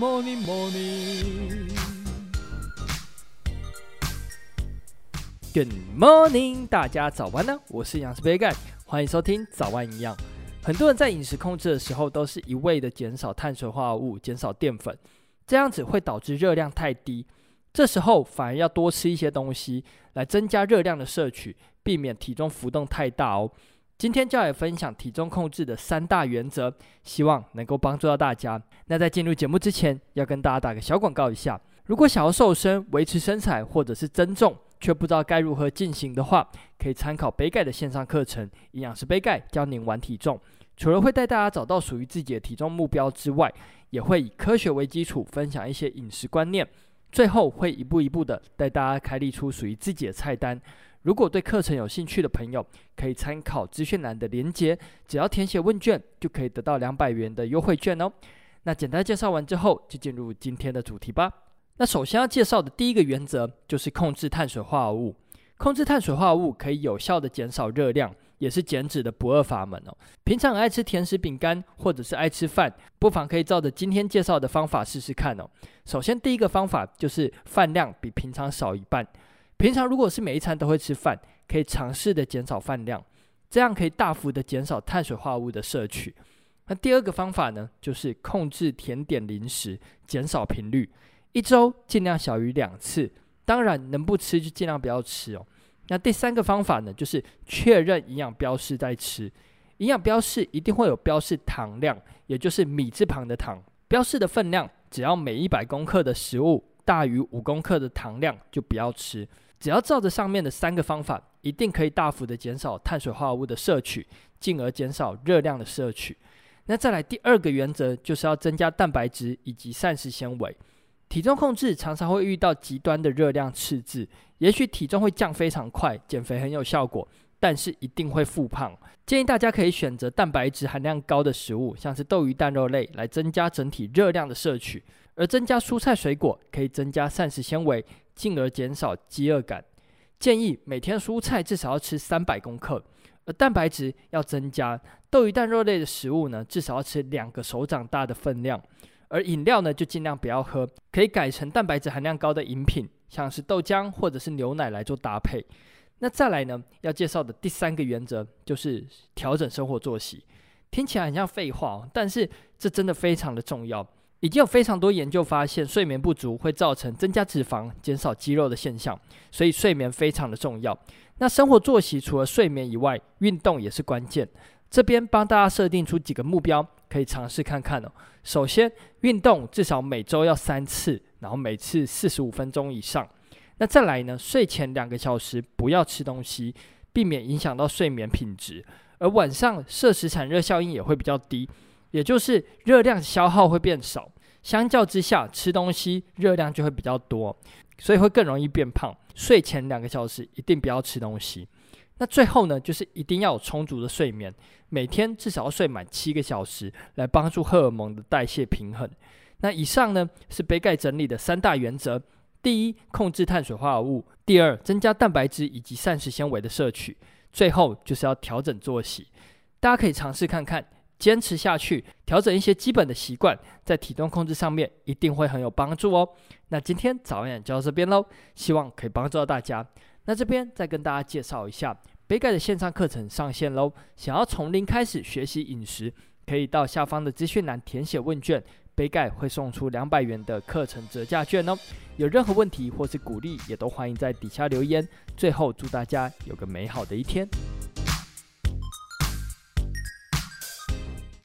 morning, morning. Good morning，大家早安呢！我是营养师杯盖，欢迎收听早安营养。很多人在饮食控制的时候，都是一味的减少碳水化合物、减少淀粉，这样子会导致热量太低。这时候反而要多吃一些东西，来增加热量的摄取，避免体重浮动太大哦。今天就来分享体重控制的三大原则，希望能够帮助到大家。那在进入节目之前，要跟大家打个小广告一下：如果想要瘦身、维持身材，或者是增重，却不知道该如何进行的话，可以参考杯盖的线上课程《营养师杯盖教您玩体重》。除了会带大家找到属于自己的体重目标之外，也会以科学为基础，分享一些饮食观念。最后会一步一步的带大家开立出属于自己的菜单。如果对课程有兴趣的朋友，可以参考资讯栏的连接，只要填写问卷，就可以得到两百元的优惠券哦。那简单介绍完之后，就进入今天的主题吧。那首先要介绍的第一个原则就是控制碳水化合物。控制碳水化合物可以有效的减少热量，也是减脂的不二法门哦。平常爱吃甜食、饼干或者是爱吃饭，不妨可以照着今天介绍的方法试试看哦。首先第一个方法就是饭量比平常少一半。平常如果是每一餐都会吃饭，可以尝试的减少饭量，这样可以大幅的减少碳水化合物的摄取。那第二个方法呢，就是控制甜点零食，减少频率，一周尽量小于两次。当然能不吃就尽量不要吃哦。那第三个方法呢，就是确认营养标示再吃。营养标示一定会有标示糖量，也就是米字旁的糖。标示的分量，只要每一百公克的食物大于五公克的糖量，就不要吃。只要照着上面的三个方法，一定可以大幅的减少碳水化合物的摄取，进而减少热量的摄取。那再来第二个原则，就是要增加蛋白质以及膳食纤维。体重控制常常会遇到极端的热量赤字，也许体重会降非常快，减肥很有效果，但是一定会复胖。建议大家可以选择蛋白质含量高的食物，像是豆鱼蛋肉类，来增加整体热量的摄取。而增加蔬菜水果，可以增加膳食纤维。进而减少饥饿感。建议每天蔬菜至少要吃三百公克，而蛋白质要增加。豆鱼蛋肉类的食物呢，至少要吃两个手掌大的分量。而饮料呢，就尽量不要喝，可以改成蛋白质含量高的饮品，像是豆浆或者是牛奶来做搭配。那再来呢，要介绍的第三个原则就是调整生活作息。听起来很像废话，但是这真的非常的重要。已经有非常多研究发现，睡眠不足会造成增加脂肪、减少肌肉的现象，所以睡眠非常的重要。那生活作息除了睡眠以外，运动也是关键。这边帮大家设定出几个目标，可以尝试看看哦。首先，运动至少每周要三次，然后每次四十五分钟以上。那再来呢，睡前两个小时不要吃东西，避免影响到睡眠品质。而晚上摄食产热效应也会比较低。也就是热量消耗会变少，相较之下吃东西热量就会比较多，所以会更容易变胖。睡前两个小时一定不要吃东西。那最后呢，就是一定要有充足的睡眠，每天至少要睡满七个小时，来帮助荷尔蒙的代谢平衡。那以上呢是杯盖整理的三大原则：第一，控制碳水化合物；第二，增加蛋白质以及膳食纤维的摄取；最后就是要调整作息。大家可以尝试看看。坚持下去，调整一些基本的习惯，在体重控制上面一定会很有帮助哦。那今天早安就到这边喽，希望可以帮助到大家。那这边再跟大家介绍一下，杯盖的线上课程上线喽。想要从零开始学习饮食，可以到下方的资讯栏填写问卷，杯盖会送出两百元的课程折价券哦。有任何问题或是鼓励，也都欢迎在底下留言。最后，祝大家有个美好的一天。